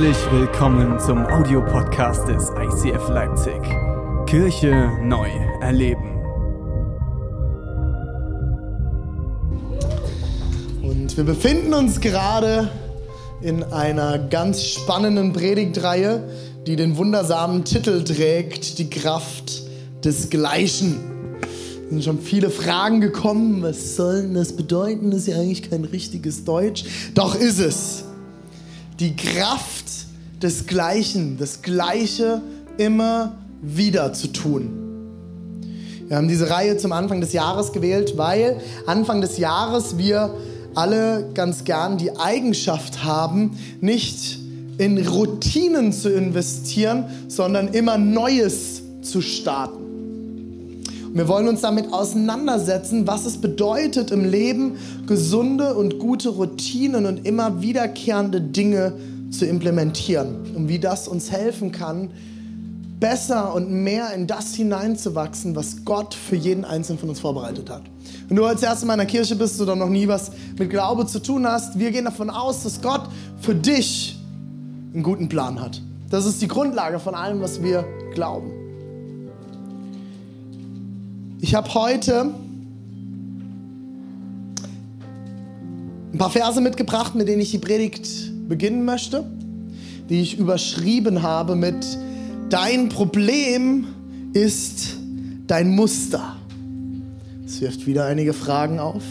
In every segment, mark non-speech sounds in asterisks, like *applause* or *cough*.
Herzlich willkommen zum Audiopodcast des ICF Leipzig. Kirche neu erleben. Und wir befinden uns gerade in einer ganz spannenden Predigtreihe, die den wundersamen Titel trägt, die Kraft des Gleichen. Es sind schon viele Fragen gekommen, was soll das bedeuten? Das ist ja eigentlich kein richtiges Deutsch. Doch ist es die Kraft des Gleichen, das Gleiche immer wieder zu tun. Wir haben diese Reihe zum Anfang des Jahres gewählt, weil Anfang des Jahres wir alle ganz gern die Eigenschaft haben, nicht in Routinen zu investieren, sondern immer Neues zu starten. Wir wollen uns damit auseinandersetzen, was es bedeutet im Leben, gesunde und gute Routinen und immer wiederkehrende Dinge zu implementieren und wie das uns helfen kann, besser und mehr in das hineinzuwachsen, was Gott für jeden Einzelnen von uns vorbereitet hat. Wenn du als erstes in meiner Kirche bist oder noch nie was mit Glaube zu tun hast, wir gehen davon aus, dass Gott für dich einen guten Plan hat. Das ist die Grundlage von allem, was wir glauben. Ich habe heute ein paar Verse mitgebracht, mit denen ich die Predigt beginnen möchte, die ich überschrieben habe mit Dein Problem ist dein Muster. Es wirft wieder einige Fragen auf.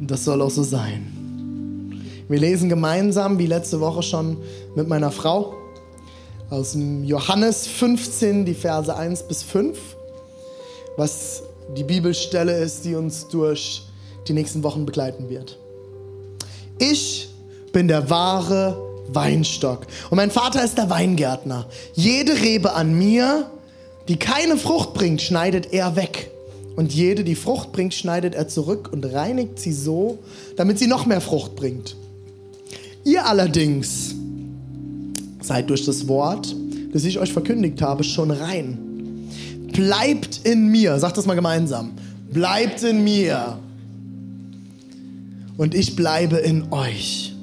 Und das soll auch so sein. Wir lesen gemeinsam, wie letzte Woche schon mit meiner Frau, aus dem Johannes 15, die Verse 1 bis 5 was die Bibelstelle ist, die uns durch die nächsten Wochen begleiten wird. Ich bin der wahre Weinstock und mein Vater ist der Weingärtner. Jede Rebe an mir, die keine Frucht bringt, schneidet er weg. Und jede, die Frucht bringt, schneidet er zurück und reinigt sie so, damit sie noch mehr Frucht bringt. Ihr allerdings seid durch das Wort, das ich euch verkündigt habe, schon rein Bleibt in mir. Sagt das mal gemeinsam. Bleibt in mir. Und ich bleibe in euch.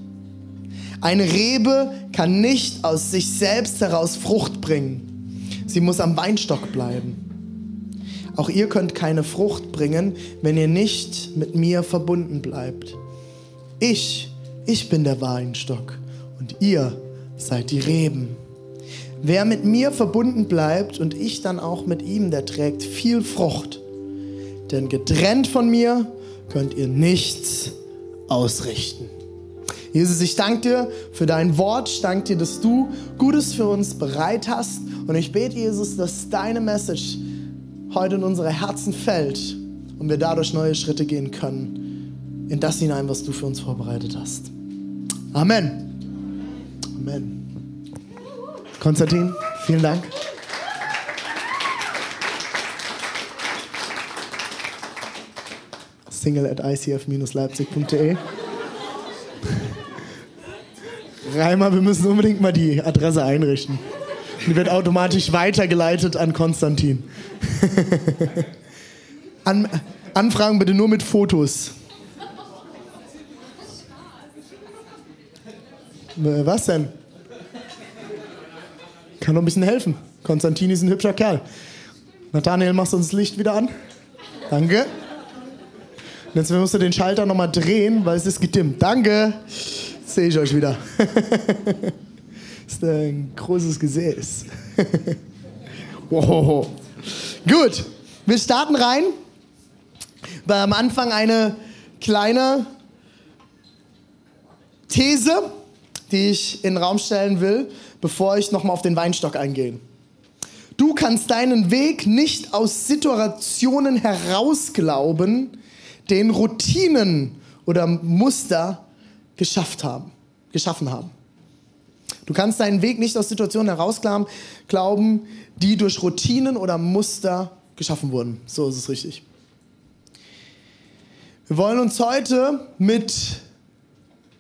Eine Rebe kann nicht aus sich selbst heraus Frucht bringen. Sie muss am Weinstock bleiben. Auch ihr könnt keine Frucht bringen, wenn ihr nicht mit mir verbunden bleibt. Ich, ich bin der Weinstock und ihr seid die Reben. Wer mit mir verbunden bleibt und ich dann auch mit ihm, der trägt viel Frucht. Denn getrennt von mir könnt ihr nichts ausrichten. Jesus, ich danke dir für dein Wort. Ich danke dir, dass du Gutes für uns bereit hast. Und ich bete, Jesus, dass deine Message heute in unsere Herzen fällt und wir dadurch neue Schritte gehen können in das hinein, was du für uns vorbereitet hast. Amen. Amen. Konstantin, vielen Dank. Single at icf-leipzig.de. Reimer, wir müssen unbedingt mal die Adresse einrichten. Die wird automatisch weitergeleitet an Konstantin. an, Anfragen bitte nur mit Fotos. Was denn? Kann noch ein bisschen helfen. Konstantin ist ein hübscher Kerl. Nathanael, machst du uns das Licht wieder an? Danke. Und jetzt musst du den Schalter nochmal drehen, weil es ist gedimmt. Danke. Sehe ich euch wieder. das *laughs* ist ein großes Gesäß. *laughs* Gut, wir starten rein. War am Anfang eine kleine These, die ich in den Raum stellen will bevor ich nochmal auf den Weinstock eingehe. Du kannst deinen Weg nicht aus Situationen herausglauben, den Routinen oder Muster geschafft haben, geschaffen haben. Du kannst deinen Weg nicht aus Situationen herausglauben, die durch Routinen oder Muster geschaffen wurden. So ist es richtig. Wir wollen uns heute mit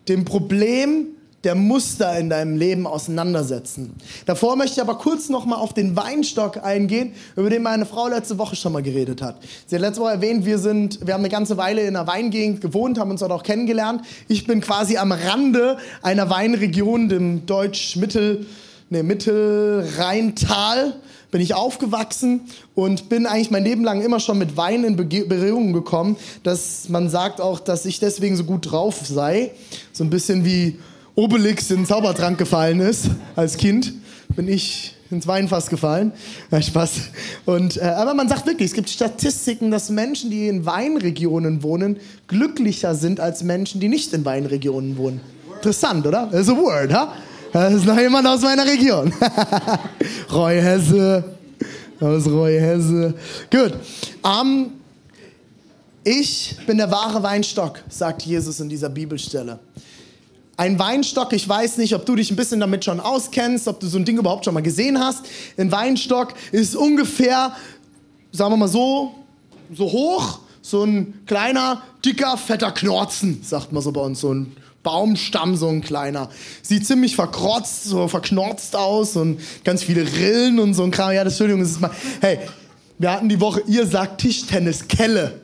dem Problem der Muster in deinem Leben auseinandersetzen. Davor möchte ich aber kurz noch mal auf den Weinstock eingehen, über den meine Frau letzte Woche schon mal geredet hat. Sie hat letzte Woche erwähnt, wir sind, wir haben eine ganze Weile in einer Weingegend gewohnt, haben uns dort auch kennengelernt. Ich bin quasi am Rande einer Weinregion, dem Deutsch-Mittel, ne, Mittelrheintal bin ich aufgewachsen und bin eigentlich mein Leben lang immer schon mit Wein in Berührung gekommen, dass man sagt auch, dass ich deswegen so gut drauf sei. So ein bisschen wie Obelix in den Zaubertrank gefallen ist als Kind, bin ich ins Weinfass gefallen. Ja, Spaß. Und, äh, aber man sagt wirklich, es gibt Statistiken, dass Menschen, die in Weinregionen wohnen, glücklicher sind als Menschen, die nicht in Weinregionen wohnen. Interessant, oder? Das ist ein Word, ha? Das ist noch jemand aus meiner Region. *laughs* Roy Hesse. Aus Roy Hesse. Gut. Um, ich bin der wahre Weinstock, sagt Jesus in dieser Bibelstelle. Ein Weinstock, ich weiß nicht, ob du dich ein bisschen damit schon auskennst, ob du so ein Ding überhaupt schon mal gesehen hast. Ein Weinstock ist ungefähr, sagen wir mal so, so hoch, so ein kleiner, dicker, fetter Knorzen, sagt man so bei uns, so ein Baumstamm, so ein kleiner. Sieht ziemlich verkrotzt, so verknorzt aus und ganz viele Rillen und so ein Kram. Ja, das, Entschuldigung, das ist mal. Hey, wir hatten die Woche, ihr sagt Tischtennis, Kelle.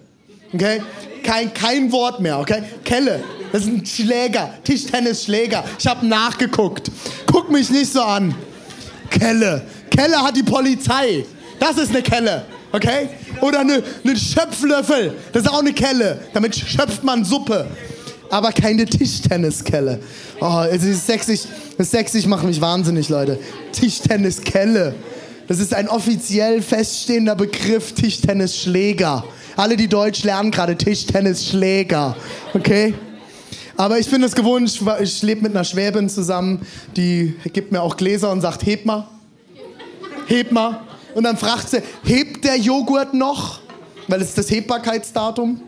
Okay? Kein, kein Wort mehr, okay? Kelle. Das ist ein Schläger, Tischtennisschläger. Ich habe nachgeguckt. Guck mich nicht so an. Kelle. Kelle hat die Polizei. Das ist eine Kelle, okay? Oder eine, eine Schöpflöffel. Das ist auch eine Kelle. Damit schöpft man Suppe. Aber keine Tischtenniskelle. Oh, es ist sexy. Das sexy macht mich wahnsinnig, Leute. Tischtenniskelle. Das ist ein offiziell feststehender Begriff, Tischtennisschläger. Alle, die Deutsch lernen, gerade Tischtennisschläger. Okay? Aber ich bin es gewohnt, ich, ich lebe mit einer Schwäbin zusammen, die gibt mir auch Gläser und sagt, heb mal. Heb mal. Und dann fragt sie, hebt der Joghurt noch? Weil es ist das Hebbarkeitsdatum.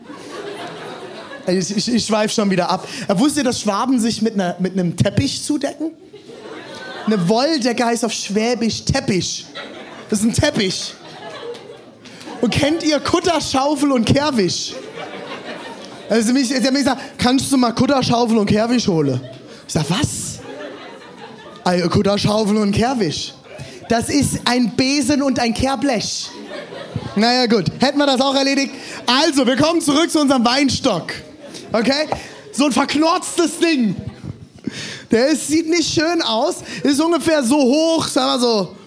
Ich, ich, ich schweife schon wieder ab. Er wusste, dass Schwaben sich mit, einer, mit einem Teppich zudecken? Eine Wolldecke heißt auf Schwäbisch Teppich. Das ist ein Teppich. Und kennt ihr Kutter, Schaufel und Kehrwisch? Also mich, sie hat mir gesagt, kannst du mal Kutterschaufel und Kehrwisch holen? Ich sag, was? Eine Kutterschaufel und Kehrwisch. Das ist ein Besen und ein Kehrblech. Naja, gut. Hätten wir das auch erledigt. Also, wir kommen zurück zu unserem Weinstock. Okay? So ein verknorztes Ding. Der ist, sieht nicht schön aus. Ist ungefähr so hoch, sagen wir so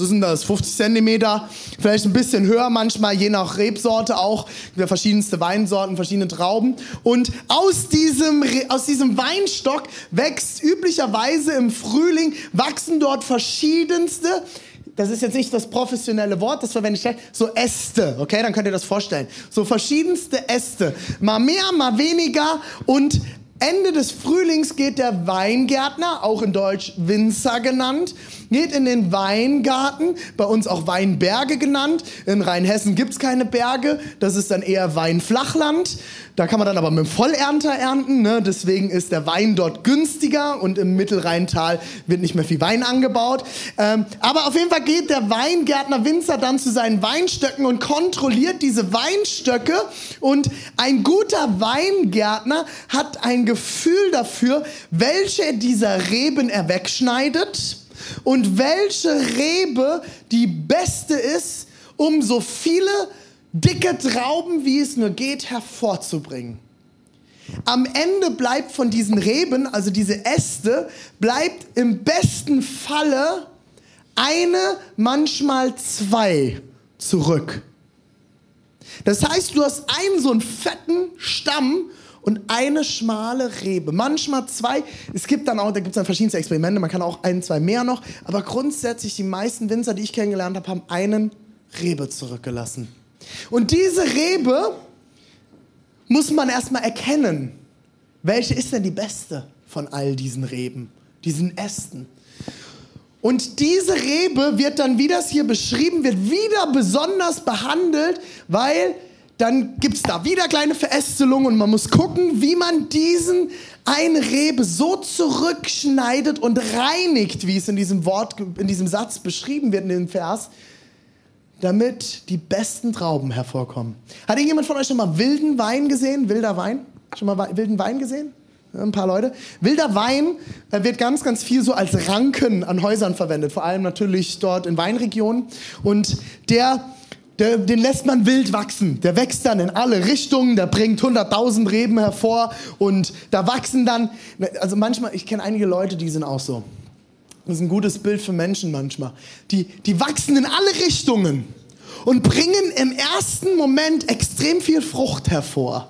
was denn das, 50 Zentimeter, vielleicht ein bisschen höher manchmal, je nach Rebsorte auch, verschiedenste Weinsorten, verschiedene Trauben. Und aus diesem, aus diesem Weinstock wächst üblicherweise im Frühling, wachsen dort verschiedenste das ist jetzt nicht das professionelle Wort, das verwende ich so Äste, okay, dann könnt ihr das vorstellen. So verschiedenste Äste, mal mehr, mal weniger. Und Ende des Frühlings geht der Weingärtner, auch in Deutsch Winzer genannt, geht in den Weingarten, bei uns auch Weinberge genannt. In Rheinhessen gibt es keine Berge, das ist dann eher Weinflachland. Da kann man dann aber mit dem Vollernter ernten, ne? deswegen ist der Wein dort günstiger und im Mittelrheintal wird nicht mehr viel Wein angebaut. Ähm, aber auf jeden Fall geht der Weingärtner Winzer dann zu seinen Weinstöcken und kontrolliert diese Weinstöcke und ein guter Weingärtner hat ein Gefühl dafür, welche dieser Reben er wegschneidet und welche Rebe die beste ist, um so viele dicke Trauben, wie es nur geht, hervorzubringen. Am Ende bleibt von diesen Reben, also diese Äste, bleibt im besten Falle eine, manchmal zwei zurück. Das heißt, du hast einen so einen fetten Stamm und eine schmale Rebe. Manchmal zwei. Es gibt dann auch, da gibt es dann verschiedenste Experimente, man kann auch ein, zwei mehr noch. Aber grundsätzlich, die meisten Winzer, die ich kennengelernt habe, haben einen Rebe zurückgelassen. Und diese Rebe muss man erstmal erkennen. Welche ist denn die beste von all diesen Reben, diesen Ästen? Und diese Rebe wird dann, wie das hier beschrieben wird, wieder besonders behandelt, weil dann gibt es da wieder kleine Verästelungen und man muss gucken, wie man diesen eine Rebe so zurückschneidet und reinigt, wie es in diesem Wort, in diesem Satz beschrieben wird in dem Vers, damit die besten Trauben hervorkommen. Hat irgendjemand von euch schon mal wilden Wein gesehen? Wilder Wein? Schon mal wilden Wein gesehen? ein paar Leute. Wilder Wein äh, wird ganz, ganz viel so als Ranken an Häusern verwendet, vor allem natürlich dort in Weinregionen. Und der, der, den lässt man wild wachsen. Der wächst dann in alle Richtungen, der bringt 100.000 Reben hervor und da wachsen dann, also manchmal, ich kenne einige Leute, die sind auch so. Das ist ein gutes Bild für Menschen manchmal. Die, die wachsen in alle Richtungen und bringen im ersten Moment extrem viel Frucht hervor.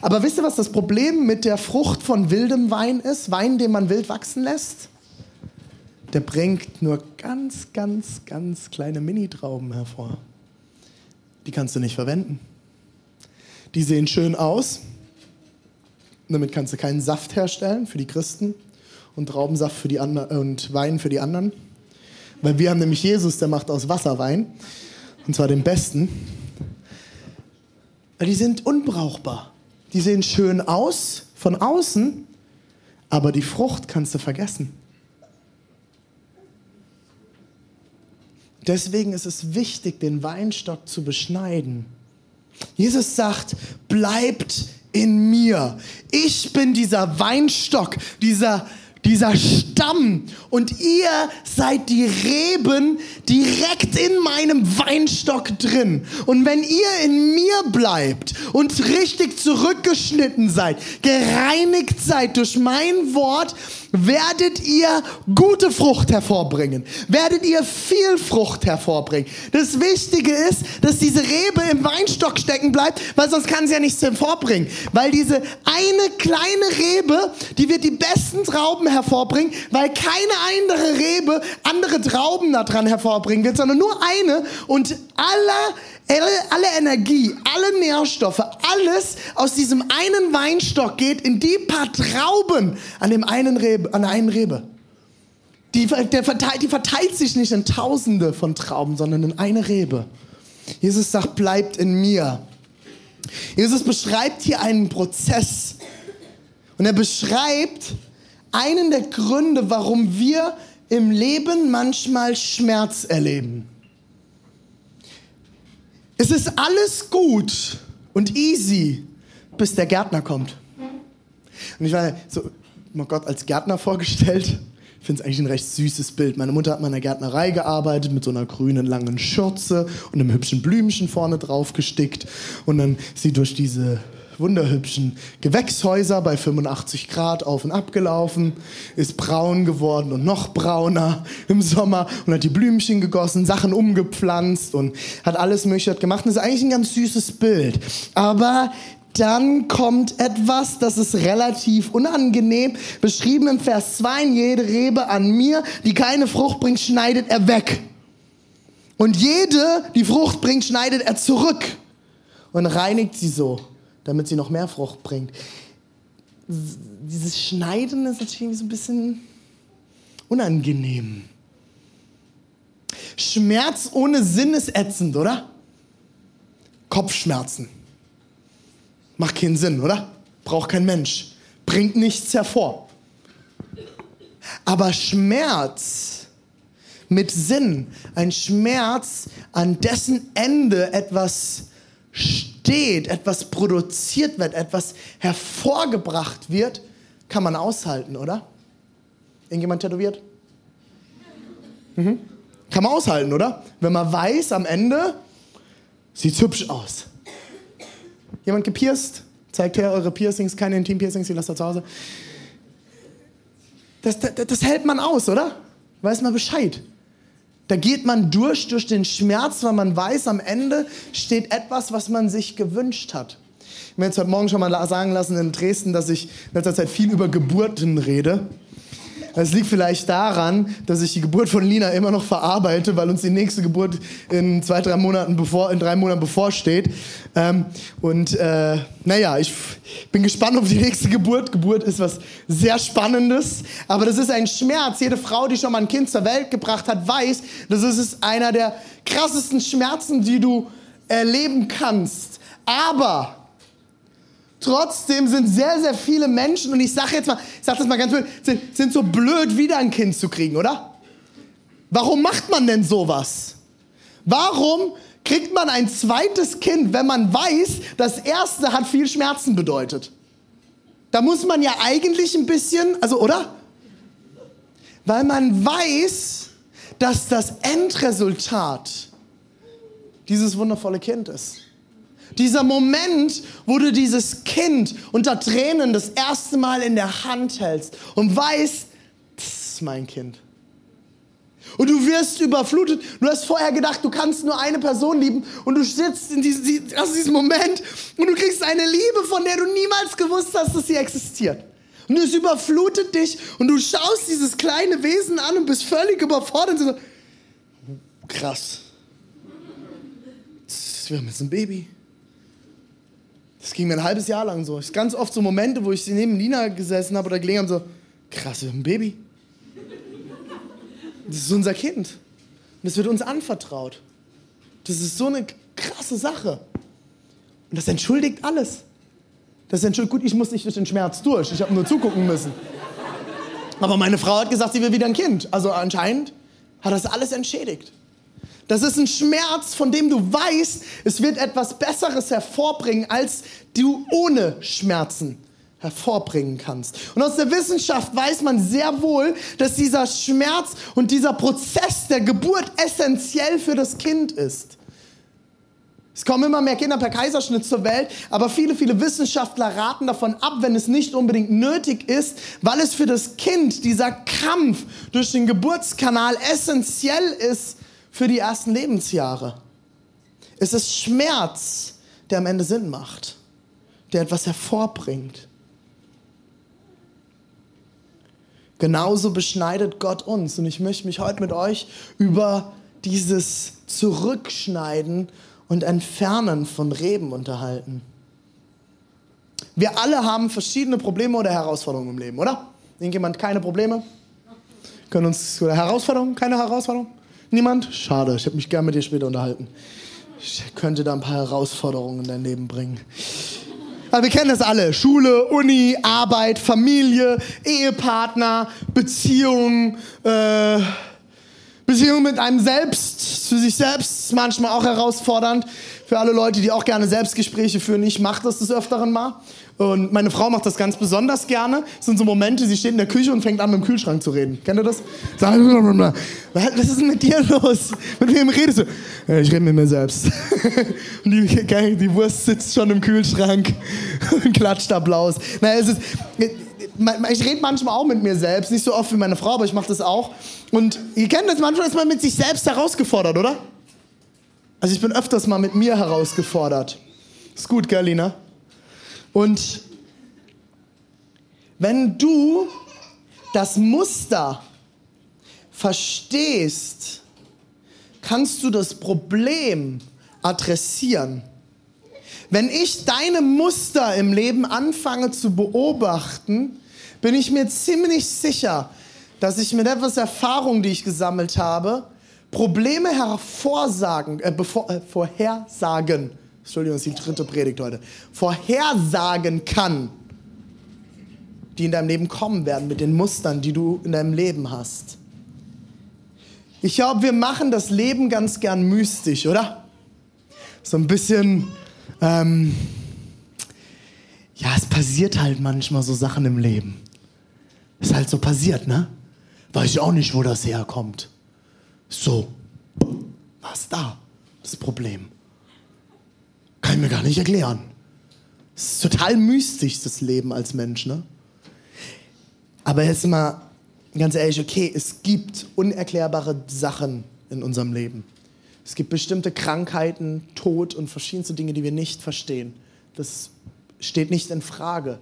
Aber wisst ihr, was das Problem mit der Frucht von wildem Wein ist? Wein, den man wild wachsen lässt? Der bringt nur ganz, ganz, ganz kleine Mini-Trauben hervor. Die kannst du nicht verwenden. Die sehen schön aus. Damit kannst du keinen Saft herstellen für die Christen und Traubensaft für die und Wein für die anderen. Weil wir haben nämlich Jesus, der macht aus Wasser Wein. Und zwar den besten. Die sind unbrauchbar. Die sehen schön aus von außen, aber die Frucht kannst du vergessen. Deswegen ist es wichtig, den Weinstock zu beschneiden. Jesus sagt, bleibt in mir. Ich bin dieser Weinstock, dieser dieser Stamm und ihr seid die Reben direkt in meinem Weinstock drin. Und wenn ihr in mir bleibt und richtig zurückgeschnitten seid, gereinigt seid durch mein Wort, werdet ihr gute Frucht hervorbringen. Werdet ihr viel Frucht hervorbringen. Das Wichtige ist, dass diese Rebe im Weinstock stecken bleibt, weil sonst kann sie ja nichts hervorbringen. Weil diese eine kleine Rebe, die wird die besten Trauben hervorbringen, weil keine andere Rebe andere Trauben daran hervorbringen wird, sondern nur eine und aller alle, Energie, alle Nährstoffe, alles aus diesem einen Weinstock geht in die paar Trauben an, dem einen Rebe, an der einen Rebe. Die, der verteilt, die verteilt sich nicht in Tausende von Trauben, sondern in eine Rebe. Jesus sagt, bleibt in mir. Jesus beschreibt hier einen Prozess. Und er beschreibt einen der Gründe, warum wir im Leben manchmal Schmerz erleben. Es ist alles gut und easy, bis der Gärtner kommt. Und ich war so, mal Gott als Gärtner vorgestellt. Ich finde es eigentlich ein recht süßes Bild. Meine Mutter hat mal in der Gärtnerei gearbeitet mit so einer grünen langen Schürze und einem hübschen Blümchen vorne drauf gestickt. Und dann sie durch diese wunderhübschen Gewächshäuser bei 85 Grad auf und ab gelaufen, ist braun geworden und noch brauner im Sommer und hat die Blümchen gegossen, Sachen umgepflanzt und hat alles Mögliche gemacht. das ist eigentlich ein ganz süßes Bild. Aber dann kommt etwas, das ist relativ unangenehm. Beschrieben im Vers 2, jede Rebe an mir, die keine Frucht bringt, schneidet er weg. Und jede, die Frucht bringt, schneidet er zurück und reinigt sie so damit sie noch mehr Frucht bringt. Dieses Schneiden ist natürlich so ein bisschen unangenehm. Schmerz ohne Sinn ist ätzend, oder? Kopfschmerzen. Macht keinen Sinn, oder? Braucht kein Mensch. Bringt nichts hervor. Aber Schmerz mit Sinn, ein Schmerz, an dessen Ende etwas entsteht, etwas produziert wird, etwas hervorgebracht wird, kann man aushalten, oder? Irgendjemand tätowiert? Mhm. Kann man aushalten, oder? Wenn man weiß, am Ende sieht's hübsch aus. Jemand gepierst? Zeigt her eure Piercings, keine Intim-Piercings, die lasst ihr zu Hause. Das, das, das hält man aus, oder? Weiß man Bescheid. Da geht man durch, durch den Schmerz, weil man weiß, am Ende steht etwas, was man sich gewünscht hat. Ich habe mir jetzt heute Morgen schon mal sagen lassen in Dresden, dass ich in letzter Zeit viel über Geburten rede. Es liegt vielleicht daran, dass ich die Geburt von Lina immer noch verarbeite, weil uns die nächste Geburt in zwei, drei Monaten bevor, in drei Monaten bevorsteht. Ähm, und äh, naja, ich bin gespannt auf die nächste Geburt. Geburt ist was sehr Spannendes, aber das ist ein Schmerz. Jede Frau, die schon mal ein Kind zur Welt gebracht hat, weiß, das ist einer der krassesten Schmerzen, die du erleben kannst. Aber Trotzdem sind sehr, sehr viele Menschen, und ich sage jetzt mal, ich sage das mal ganz blöd, sind, sind so blöd, wieder ein Kind zu kriegen, oder? Warum macht man denn sowas? Warum kriegt man ein zweites Kind, wenn man weiß, das erste hat viel Schmerzen bedeutet? Da muss man ja eigentlich ein bisschen, also oder? Weil man weiß, dass das Endresultat dieses wundervolle Kind ist. Dieser Moment, wo du dieses Kind unter Tränen das erste Mal in der Hand hältst und weißt, das ist mein Kind. Und du wirst überflutet. Du hast vorher gedacht, du kannst nur eine Person lieben und du sitzt in diesem, also diesem Moment und du kriegst eine Liebe, von der du niemals gewusst hast, dass sie existiert. Und es überflutet dich und du schaust dieses kleine Wesen an und bist völlig überfordert. Und so, krass. Wir haben jetzt ein Baby. Das ging mir ein halbes Jahr lang so. Es ganz oft so Momente, wo ich neben Lina gesessen habe oder gelegen habe, so, krass, wir haben ein Baby. Das ist unser Kind. Das wird uns anvertraut. Das ist so eine krasse Sache. Und das entschuldigt alles. Das entschuldigt, gut, ich muss nicht durch den Schmerz durch. Ich habe nur zugucken müssen. Aber meine Frau hat gesagt, sie will wieder ein Kind. Also anscheinend hat das alles entschädigt. Das ist ein Schmerz, von dem du weißt, es wird etwas Besseres hervorbringen, als du ohne Schmerzen hervorbringen kannst. Und aus der Wissenschaft weiß man sehr wohl, dass dieser Schmerz und dieser Prozess der Geburt essentiell für das Kind ist. Es kommen immer mehr Kinder per Kaiserschnitt zur Welt, aber viele, viele Wissenschaftler raten davon ab, wenn es nicht unbedingt nötig ist, weil es für das Kind dieser Kampf durch den Geburtskanal essentiell ist für die ersten Lebensjahre. Es ist Schmerz, der am Ende Sinn macht, der etwas hervorbringt. Genauso beschneidet Gott uns. Und ich möchte mich heute mit euch über dieses Zurückschneiden und Entfernen von Reben unterhalten. Wir alle haben verschiedene Probleme oder Herausforderungen im Leben, oder? Irgendjemand keine Probleme? Können uns oder Herausforderungen? Keine Herausforderungen? Niemand? Schade, ich habe mich gern mit dir später unterhalten. Ich könnte da ein paar Herausforderungen in dein Leben bringen. Aber wir kennen das alle. Schule, Uni, Arbeit, Familie, Ehepartner, Beziehungen, äh, Beziehung mit einem selbst, zu sich selbst, manchmal auch herausfordernd. Für alle Leute, die auch gerne Selbstgespräche führen. Ich mache das des Öfteren mal. Und meine Frau macht das ganz besonders gerne. Das sind so Momente, sie steht in der Küche und fängt an, mit dem Kühlschrank zu reden. Kennt ihr das? Was ist denn mit dir los? Mit wem redest du? Ich rede mit mir selbst. *laughs* Und die, die Wurst sitzt schon im Kühlschrank *laughs* und klatscht Applaus. Naja, es ist, ich rede manchmal auch mit mir selbst, nicht so oft wie meine Frau, aber ich mache das auch. Und ihr kennt das, manchmal ist man mit sich selbst herausgefordert, oder? Also ich bin öfters mal mit mir herausgefordert. Ist gut, gell? Und wenn du das Muster verstehst, kannst du das Problem adressieren. Wenn ich deine Muster im Leben anfange zu beobachten, bin ich mir ziemlich sicher, dass ich mit etwas Erfahrung, die ich gesammelt habe, Probleme hervorsagen, äh, bevor, äh, vorhersagen Entschuldigung, das ist die dritte Predigt heute, vorhersagen kann, die in deinem Leben kommen werden mit den Mustern, die du in deinem Leben hast. Ich glaube, wir machen das Leben ganz gern mystisch, oder? So ein bisschen, ähm, ja, es passiert halt manchmal so Sachen im Leben. Ist halt so passiert, ne? Weiß ich auch nicht, wo das herkommt. So, was da? Das Problem. Kann ich mir gar nicht erklären. Es ist total mystisch, das Leben als Mensch, ne? Aber jetzt mal ganz ehrlich, okay, es gibt unerklärbare Sachen in unserem Leben. Es gibt bestimmte Krankheiten, Tod und verschiedenste Dinge, die wir nicht verstehen. Das steht nicht in Frage.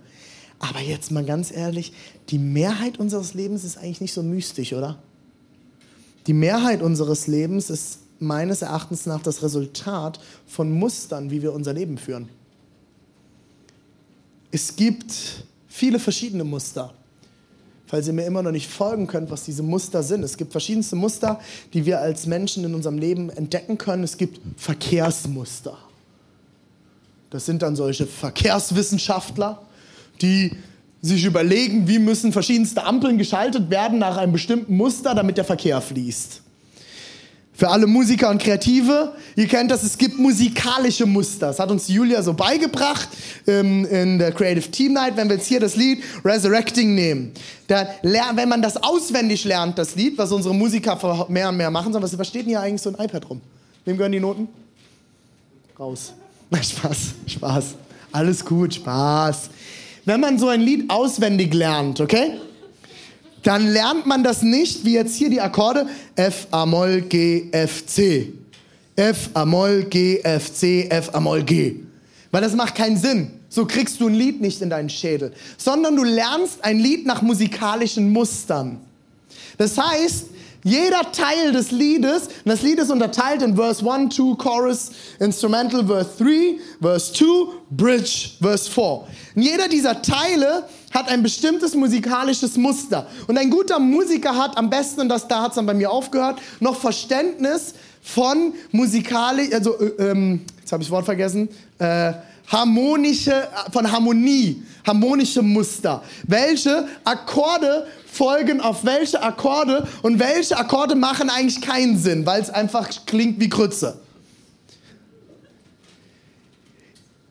Aber jetzt mal ganz ehrlich, die Mehrheit unseres Lebens ist eigentlich nicht so mystisch, oder? Die Mehrheit unseres Lebens ist meines Erachtens nach das Resultat von Mustern, wie wir unser Leben führen. Es gibt viele verschiedene Muster. Falls ihr mir immer noch nicht folgen könnt, was diese Muster sind. Es gibt verschiedenste Muster, die wir als Menschen in unserem Leben entdecken können. Es gibt Verkehrsmuster. Das sind dann solche Verkehrswissenschaftler, die sich überlegen, wie müssen verschiedenste Ampeln geschaltet werden nach einem bestimmten Muster, damit der Verkehr fließt. Für alle Musiker und Kreative, ihr kennt das, es gibt musikalische Muster. Das hat uns Julia so beigebracht ähm, in der Creative Team Night, wenn wir jetzt hier das Lied Resurrecting nehmen. Da, wenn man das auswendig lernt, das Lied, was unsere Musiker mehr und mehr machen sollen, was, was steht denn hier eigentlich so ein iPad rum? Wem gehören die Noten? Raus. *laughs* Spaß, Spaß. Alles gut, Spaß. Wenn man so ein Lied auswendig lernt, okay? dann lernt man das nicht, wie jetzt hier die Akkorde F, A, Moll, G, F, C. F, A, Moll, G, F, C, F, A, Moll, G. Weil das macht keinen Sinn. So kriegst du ein Lied nicht in deinen Schädel. Sondern du lernst ein Lied nach musikalischen Mustern. Das heißt, jeder Teil des Liedes, und das Lied ist unterteilt in Verse 1, 2, Chorus, Instrumental, Verse 3, Verse 2, Bridge, Verse 4. Und jeder dieser Teile hat ein bestimmtes musikalisches Muster. Und ein guter Musiker hat am besten, und das, da hat es dann bei mir aufgehört, noch Verständnis von musikalisch, also, äh, ähm, jetzt habe ich das Wort vergessen, äh, harmonische, von Harmonie, harmonische Muster. Welche Akkorde folgen auf welche Akkorde und welche Akkorde machen eigentlich keinen Sinn, weil es einfach klingt wie Krütze.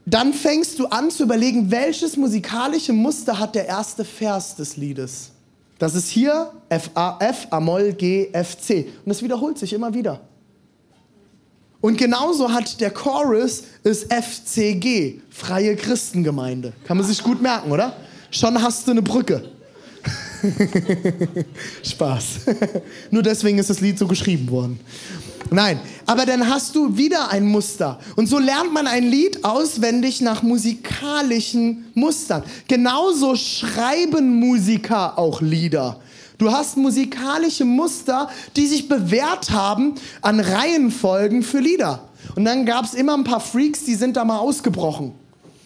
Dann fängst du an zu überlegen, welches musikalische Muster hat der erste Vers des Liedes. Das ist hier F, A, F, A, Moll, G, F, C. Und das wiederholt sich immer wieder. Und genauso hat der Chorus ist FCG, Freie Christengemeinde. Kann man sich gut merken, oder? Schon hast du eine Brücke. *laughs* Spaß. *laughs* Nur deswegen ist das Lied so geschrieben worden. Nein, aber dann hast du wieder ein Muster. Und so lernt man ein Lied auswendig nach musikalischen Mustern. Genauso schreiben Musiker auch Lieder. Du hast musikalische Muster, die sich bewährt haben an Reihenfolgen für Lieder. Und dann gab es immer ein paar Freaks, die sind da mal ausgebrochen.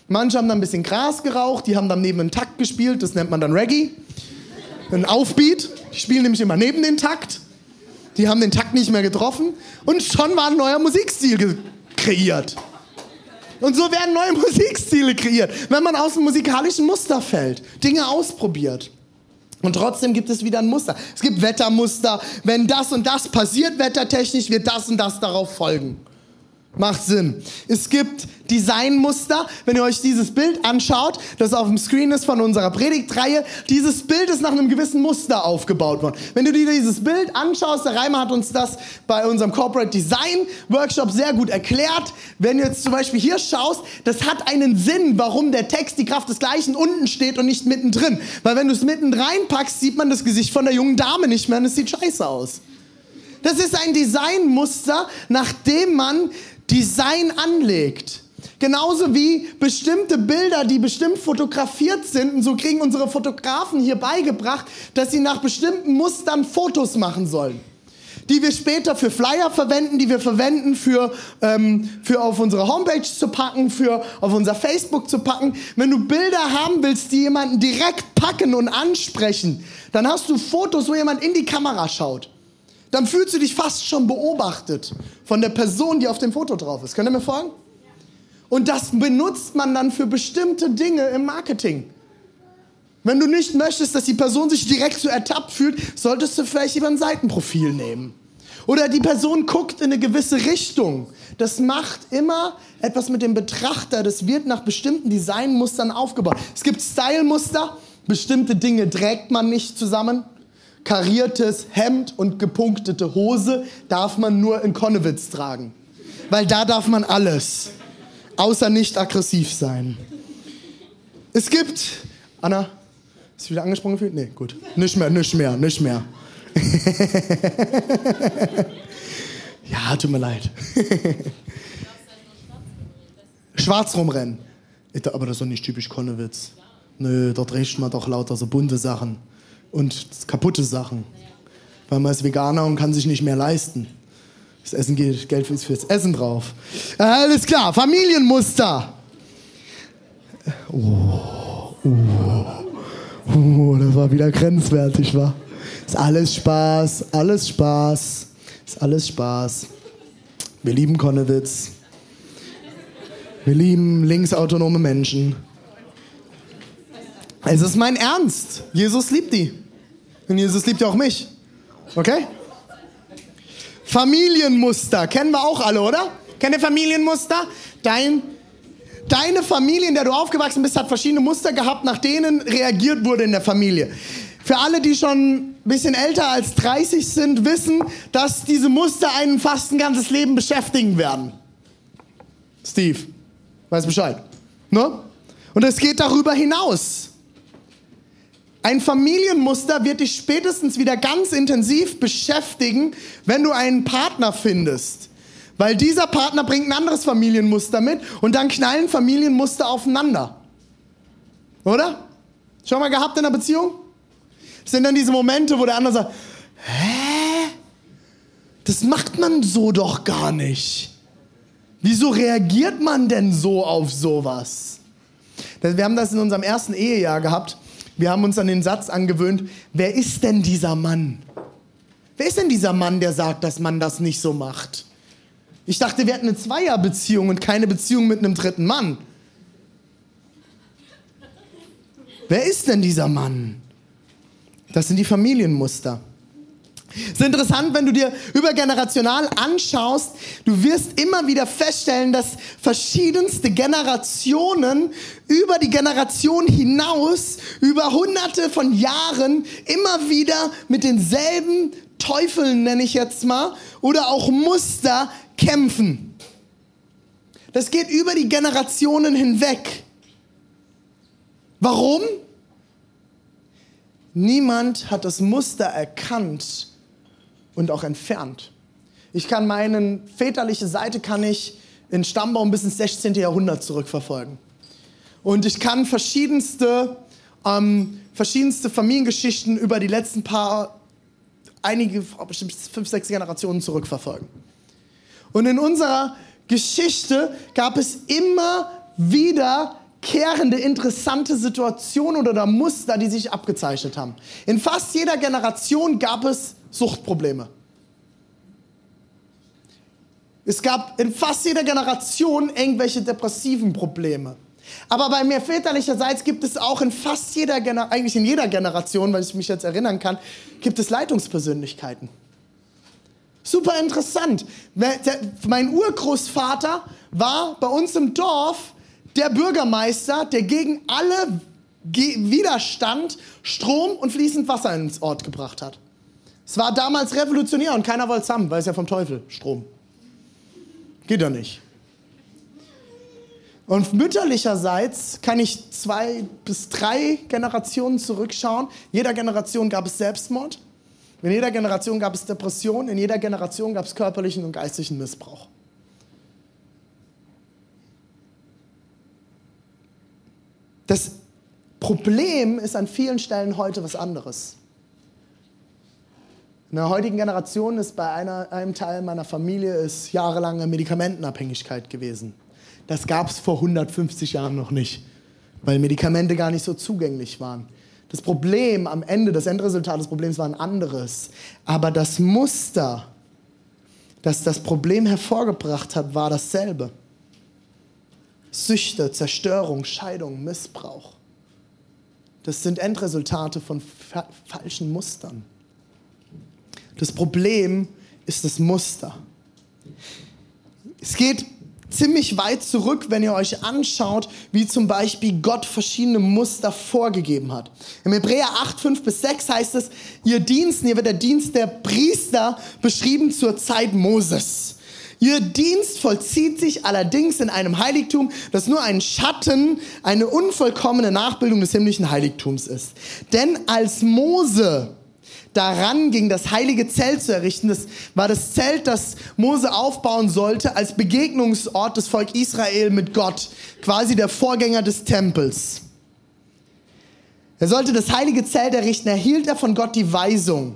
Manche haben dann ein bisschen Gras geraucht, die haben dann neben einen Takt gespielt, das nennt man dann Reggae. Ein Aufbeat, die spielen nämlich immer neben den Takt. Die haben den Takt nicht mehr getroffen und schon war ein neuer Musikstil kreiert. Und so werden neue *laughs* Musikstile kreiert, wenn man aus dem musikalischen Muster fällt, Dinge ausprobiert. Und trotzdem gibt es wieder ein Muster. Es gibt Wettermuster. Wenn das und das passiert wettertechnisch, wird das und das darauf folgen. Macht Sinn. Es gibt Designmuster. Wenn ihr euch dieses Bild anschaut, das auf dem Screen ist von unserer Predigtreihe, dieses Bild ist nach einem gewissen Muster aufgebaut worden. Wenn du dir dieses Bild anschaust, der Reimer hat uns das bei unserem Corporate Design Workshop sehr gut erklärt. Wenn du jetzt zum Beispiel hier schaust, das hat einen Sinn, warum der Text die Kraft des Gleichen unten steht und nicht mittendrin. Weil wenn du es mitten reinpackst, sieht man das Gesicht von der jungen Dame nicht mehr und es sieht scheiße aus. Das ist ein Designmuster, nach dem man Design anlegt. Genauso wie bestimmte Bilder, die bestimmt fotografiert sind, und so kriegen unsere Fotografen hier beigebracht, dass sie nach bestimmten Mustern Fotos machen sollen. Die wir später für Flyer verwenden, die wir verwenden für, ähm, für auf unsere Homepage zu packen, für auf unser Facebook zu packen. Wenn du Bilder haben willst, die jemanden direkt packen und ansprechen, dann hast du Fotos, wo jemand in die Kamera schaut dann fühlst du dich fast schon beobachtet von der Person, die auf dem Foto drauf ist. Könnt ihr mir folgen? Und das benutzt man dann für bestimmte Dinge im Marketing. Wenn du nicht möchtest, dass die Person sich direkt so ertappt fühlt, solltest du vielleicht lieber ein Seitenprofil nehmen. Oder die Person guckt in eine gewisse Richtung. Das macht immer etwas mit dem Betrachter. Das wird nach bestimmten Designmustern aufgebaut. Es gibt Stylemuster. Bestimmte Dinge trägt man nicht zusammen kariertes Hemd und gepunktete Hose darf man nur in Konnewitz tragen. Weil da darf man alles, außer nicht aggressiv sein. Es gibt, Anna, ist wieder angesprochen gefühlt? Nee, gut. Nicht mehr, nicht mehr, nicht mehr. *laughs* ja, tut mir leid. *laughs* Schwarz rumrennen. Aber das ist doch nicht typisch Konnewitz. Nö, dort riecht man doch lauter so bunte Sachen und kaputte Sachen. Weil man ist Veganer und kann sich nicht mehr leisten. Das Essen geht, Geld ist fürs Essen drauf. Alles klar, Familienmuster. Oh, oh, oh, das war wieder grenzwertig, war. Ist alles Spaß, alles Spaß, ist alles Spaß. Wir lieben Konnewitz. Wir lieben linksautonome Menschen. Es ist mein Ernst. Jesus liebt die. Und Jesus liebt ja auch mich. Okay? Familienmuster. Kennen wir auch alle, oder? Kennt ihr Familienmuster? Dein, deine Familie, in der du aufgewachsen bist, hat verschiedene Muster gehabt, nach denen reagiert wurde in der Familie. Für alle, die schon ein bisschen älter als 30 sind, wissen, dass diese Muster einen fast ein ganzes Leben beschäftigen werden. Steve, weiß Bescheid. Ne? Und es geht darüber hinaus. Ein Familienmuster wird dich spätestens wieder ganz intensiv beschäftigen, wenn du einen Partner findest. Weil dieser Partner bringt ein anderes Familienmuster mit und dann knallen Familienmuster aufeinander. Oder? Schon mal gehabt in einer Beziehung? Das sind dann diese Momente, wo der andere sagt, hä? Das macht man so doch gar nicht. Wieso reagiert man denn so auf sowas? Wir haben das in unserem ersten Ehejahr gehabt. Wir haben uns an den Satz angewöhnt, wer ist denn dieser Mann? Wer ist denn dieser Mann, der sagt, dass man das nicht so macht? Ich dachte, wir hätten eine Zweierbeziehung und keine Beziehung mit einem dritten Mann. Wer ist denn dieser Mann? Das sind die Familienmuster. Es ist interessant, wenn du dir übergenerational anschaust, du wirst immer wieder feststellen, dass verschiedenste Generationen über die Generation hinaus, über hunderte von Jahren immer wieder mit denselben Teufeln, nenne ich jetzt mal, oder auch Muster kämpfen. Das geht über die Generationen hinweg. Warum? Niemand hat das Muster erkannt und auch entfernt. Ich kann meine väterliche Seite kann ich in Stammbaum bis ins 16. Jahrhundert zurückverfolgen. Und ich kann verschiedenste, ähm, verschiedenste Familiengeschichten über die letzten paar, einige, bestimmt fünf, sechs Generationen zurückverfolgen. Und in unserer Geschichte gab es immer wieder kehrende, interessante Situationen oder Muster, die sich abgezeichnet haben. In fast jeder Generation gab es Suchtprobleme. Es gab in fast jeder Generation irgendwelche depressiven Probleme. Aber bei mir väterlicherseits gibt es auch in fast jeder, Gener eigentlich in jeder Generation, weil ich mich jetzt erinnern kann, gibt es Leitungspersönlichkeiten. Super interessant. Mein Urgroßvater war bei uns im Dorf der Bürgermeister, der gegen alle Widerstand Strom und fließend Wasser ins Ort gebracht hat. Es war damals revolutionär und keiner wollte es haben, weil es ja vom Teufel, Strom. Geht ja nicht. Und mütterlicherseits kann ich zwei bis drei Generationen zurückschauen. In jeder Generation gab es Selbstmord. In jeder Generation gab es Depression. In jeder Generation gab es körperlichen und geistlichen Missbrauch. Das Problem ist an vielen Stellen heute was anderes. In der heutigen Generation ist bei einer, einem Teil meiner Familie ist jahrelange Medikamentenabhängigkeit gewesen. Das gab es vor 150 Jahren noch nicht, weil Medikamente gar nicht so zugänglich waren. Das Problem am Ende, das Endresultat des Problems war ein anderes. Aber das Muster, das das Problem hervorgebracht hat, war dasselbe. Süchte, Zerstörung, Scheidung, Missbrauch. Das sind Endresultate von fa falschen Mustern. Das Problem ist das Muster. Es geht ziemlich weit zurück, wenn ihr euch anschaut, wie zum Beispiel Gott verschiedene Muster vorgegeben hat. Im Hebräer 8, 5 bis 6 heißt es, ihr Dienst, hier wird der Dienst der Priester beschrieben zur Zeit Moses. Ihr Dienst vollzieht sich allerdings in einem Heiligtum, das nur ein Schatten, eine unvollkommene Nachbildung des himmlischen Heiligtums ist. Denn als Mose daran ging, das heilige Zelt zu errichten, das war das Zelt, das Mose aufbauen sollte als Begegnungsort des Volk Israel mit Gott, quasi der Vorgänger des Tempels. Er sollte das heilige Zelt errichten, erhielt er von Gott die Weisung.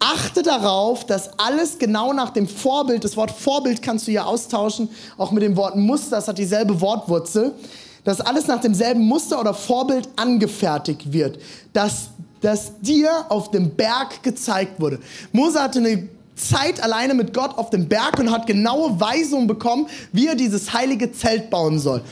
Achte darauf, dass alles genau nach dem Vorbild, das Wort Vorbild kannst du ja austauschen, auch mit dem Wort Muster, das hat dieselbe Wortwurzel, dass alles nach demselben Muster oder Vorbild angefertigt wird, dass das dir auf dem Berg gezeigt wurde. Mose hatte eine Zeit alleine mit Gott auf dem Berg und hat genaue Weisungen bekommen, wie er dieses heilige Zelt bauen soll.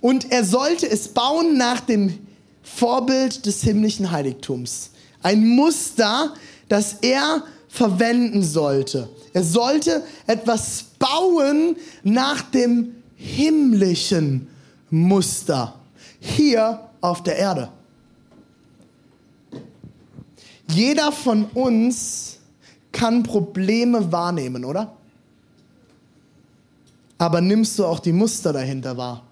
Und er sollte es bauen nach dem Vorbild des himmlischen Heiligtums. Ein Muster, dass er verwenden sollte. Er sollte etwas bauen nach dem himmlischen Muster hier auf der Erde. Jeder von uns kann Probleme wahrnehmen, oder? Aber nimmst du auch die Muster dahinter wahr?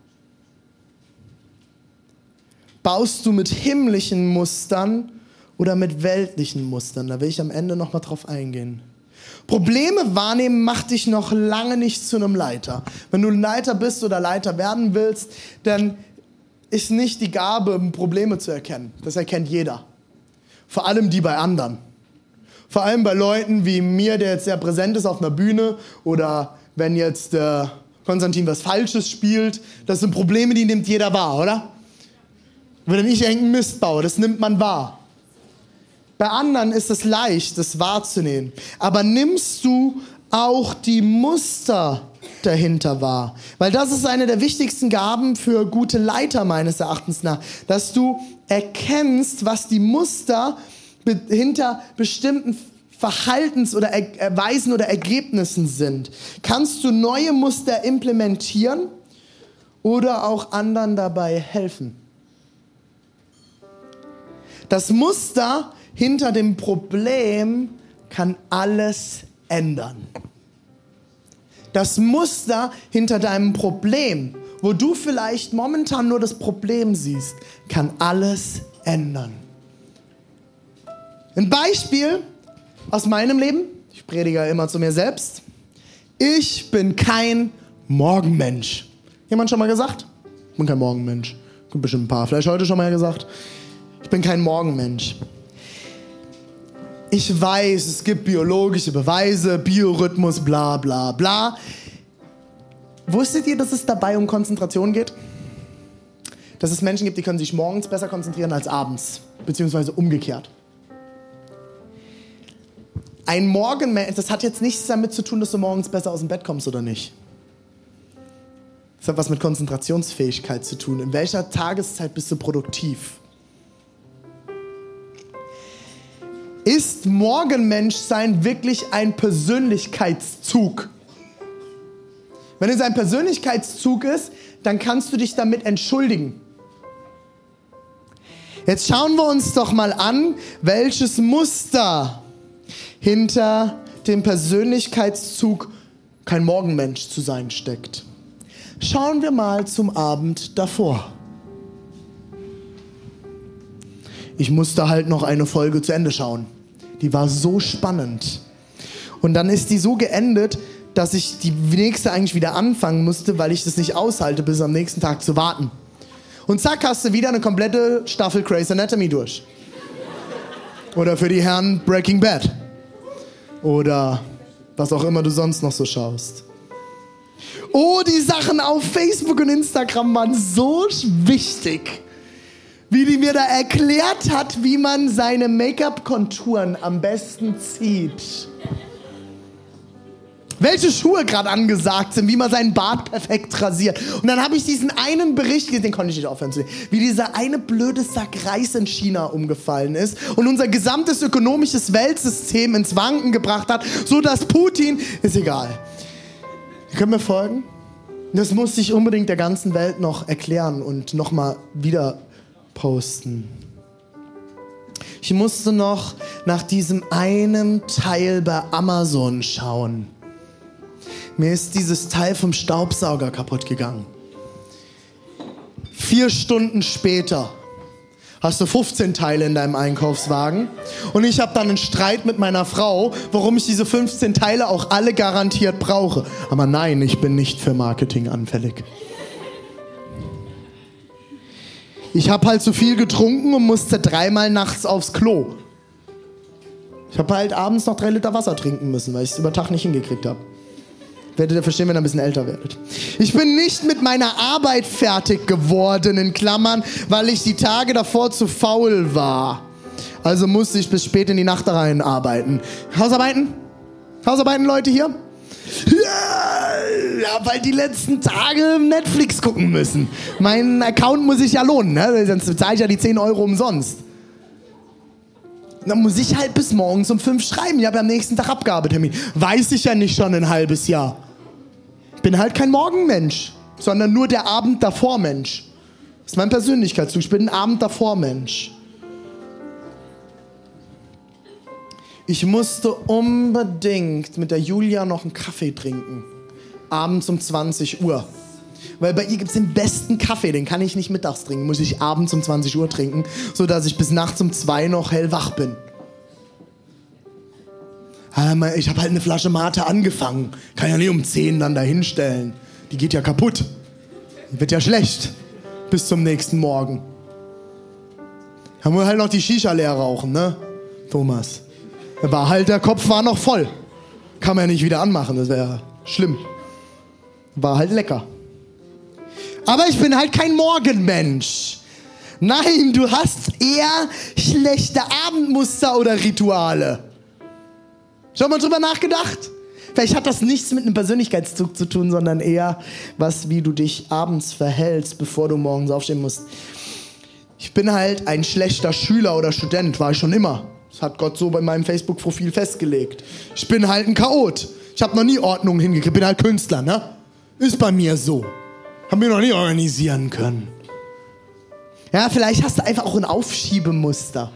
Baust du mit himmlischen Mustern oder mit weltlichen Mustern? Da will ich am Ende noch mal drauf eingehen. Probleme wahrnehmen macht dich noch lange nicht zu einem Leiter. Wenn du Leiter bist oder Leiter werden willst, dann ist nicht die Gabe, Probleme zu erkennen. Das erkennt jeder. Vor allem die bei anderen. Vor allem bei Leuten wie mir, der jetzt sehr präsent ist auf einer Bühne oder wenn jetzt äh, Konstantin was Falsches spielt. Das sind Probleme, die nimmt jeder wahr, oder? Wenn ich irgendeinen Mist baue, das nimmt man wahr. Bei anderen ist es leicht, das wahrzunehmen. Aber nimmst du auch die Muster dahinter wahr? Weil das ist eine der wichtigsten Gaben für gute Leiter meines Erachtens nach, dass du erkennst, was die Muster hinter bestimmten Verhaltens- oder Erweisen oder Ergebnissen sind. Kannst du neue Muster implementieren oder auch anderen dabei helfen? Das Muster hinter dem Problem kann alles ändern. Das Muster hinter deinem Problem, wo du vielleicht momentan nur das Problem siehst, kann alles ändern. Ein Beispiel aus meinem Leben, ich predige immer zu mir selbst, ich bin kein Morgenmensch. Jemand schon mal gesagt? Ich bin kein Morgenmensch. Gibt bestimmt ein paar. Vielleicht heute schon mal gesagt. Ich bin kein Morgenmensch. Ich weiß, es gibt biologische Beweise, Biorhythmus, bla bla bla. Wusstet ihr, dass es dabei um Konzentration geht? Dass es Menschen gibt, die können sich morgens besser konzentrieren als abends, beziehungsweise umgekehrt. Ein Morgenmensch, das hat jetzt nichts damit zu tun, dass du morgens besser aus dem Bett kommst oder nicht. Das hat was mit Konzentrationsfähigkeit zu tun. In welcher Tageszeit bist du produktiv? Ist Morgenmenschsein wirklich ein Persönlichkeitszug? Wenn es ein Persönlichkeitszug ist, dann kannst du dich damit entschuldigen. Jetzt schauen wir uns doch mal an, welches Muster hinter dem Persönlichkeitszug kein Morgenmensch zu sein steckt. Schauen wir mal zum Abend davor. Ich musste halt noch eine Folge zu Ende schauen. Die war so spannend. Und dann ist die so geendet, dass ich die nächste eigentlich wieder anfangen musste, weil ich das nicht aushalte, bis am nächsten Tag zu warten. Und zack, hast du wieder eine komplette Staffel Grey's Anatomy durch. Oder für die Herren Breaking Bad. Oder was auch immer du sonst noch so schaust. Oh, die Sachen auf Facebook und Instagram waren so wichtig wie die mir da erklärt hat, wie man seine Make-up-Konturen am besten zieht. Welche Schuhe gerade angesagt sind, wie man seinen Bart perfekt rasiert. Und dann habe ich diesen einen Bericht, den konnte ich nicht aufhören zu sehen, wie dieser eine blöde Sack Reis in China umgefallen ist und unser gesamtes ökonomisches Weltsystem ins Wanken gebracht hat, so dass Putin, ist egal. Können wir folgen? Das muss ich unbedingt der ganzen Welt noch erklären und nochmal wieder posten. Ich musste noch nach diesem einen Teil bei Amazon schauen. Mir ist dieses Teil vom Staubsauger kaputt gegangen. Vier Stunden später hast du 15 Teile in deinem Einkaufswagen. Und ich habe dann einen Streit mit meiner Frau, warum ich diese 15 Teile auch alle garantiert brauche. Aber nein, ich bin nicht für Marketing anfällig. Ich habe halt zu viel getrunken und musste dreimal nachts aufs Klo. Ich habe halt abends noch drei Liter Wasser trinken müssen, weil ich es über Tag nicht hingekriegt habe. Werdet ihr verstehen, wenn ihr ein bisschen älter werdet. Ich bin nicht mit meiner Arbeit fertig geworden, in Klammern, weil ich die Tage davor zu faul war. Also musste ich bis spät in die Nacht rein arbeiten. Hausarbeiten? Hausarbeiten, Leute hier? Ja, weil die letzten Tage Netflix gucken müssen. Mein Account muss sich ja lohnen, ne? sonst zahle ich ja die 10 Euro umsonst. Dann muss ich halt bis morgens um fünf schreiben. Ich habe ja am nächsten Tag Abgabetermin. Weiß ich ja nicht schon ein halbes Jahr. Bin halt kein Morgenmensch, sondern nur der Abend davor Mensch. Das ist mein Persönlichkeitszug. Ich bin ein Abend davor Mensch. Ich musste unbedingt mit der Julia noch einen Kaffee trinken. Abends um 20 Uhr. Weil bei ihr gibt es den besten Kaffee, den kann ich nicht mittags trinken, muss ich abends um 20 Uhr trinken, sodass ich bis nachts um 2 noch hellwach bin. Ich habe halt eine Flasche Mate angefangen. Kann ja nicht um 10 dann dahinstellen. Die geht ja kaputt. Die wird ja schlecht. Bis zum nächsten Morgen. Haben wir halt noch die Shisha leer rauchen, ne? Thomas. Da war halt, der Kopf war noch voll. Kann man ja nicht wieder anmachen, das wäre schlimm. War halt lecker. Aber ich bin halt kein Morgenmensch. Nein, du hast eher schlechte Abendmuster oder Rituale. Schon mal drüber nachgedacht? Vielleicht hat das nichts mit einem Persönlichkeitszug zu tun, sondern eher was, wie du dich abends verhältst, bevor du morgens aufstehen musst. Ich bin halt ein schlechter Schüler oder Student, war ich schon immer. Das hat Gott so bei meinem Facebook-Profil festgelegt. Ich bin halt ein Chaot. Ich habe noch nie Ordnung hingekriegt. Bin halt Künstler, ne? Ist bei mir so. Haben wir noch nie organisieren können. Ja, vielleicht hast du einfach auch ein Aufschiebemuster.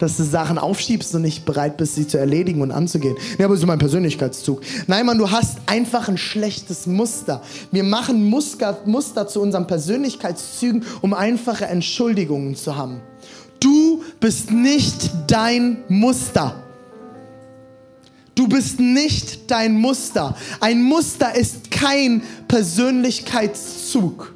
Dass du Sachen aufschiebst und nicht bereit bist, sie zu erledigen und anzugehen. Ja, aber so mein Persönlichkeitszug. Nein, Mann, du hast einfach ein schlechtes Muster. Wir machen Muster, Muster zu unseren Persönlichkeitszügen, um einfache Entschuldigungen zu haben. Du bist nicht dein Muster. Du bist nicht dein Muster. Ein Muster ist kein Persönlichkeitszug.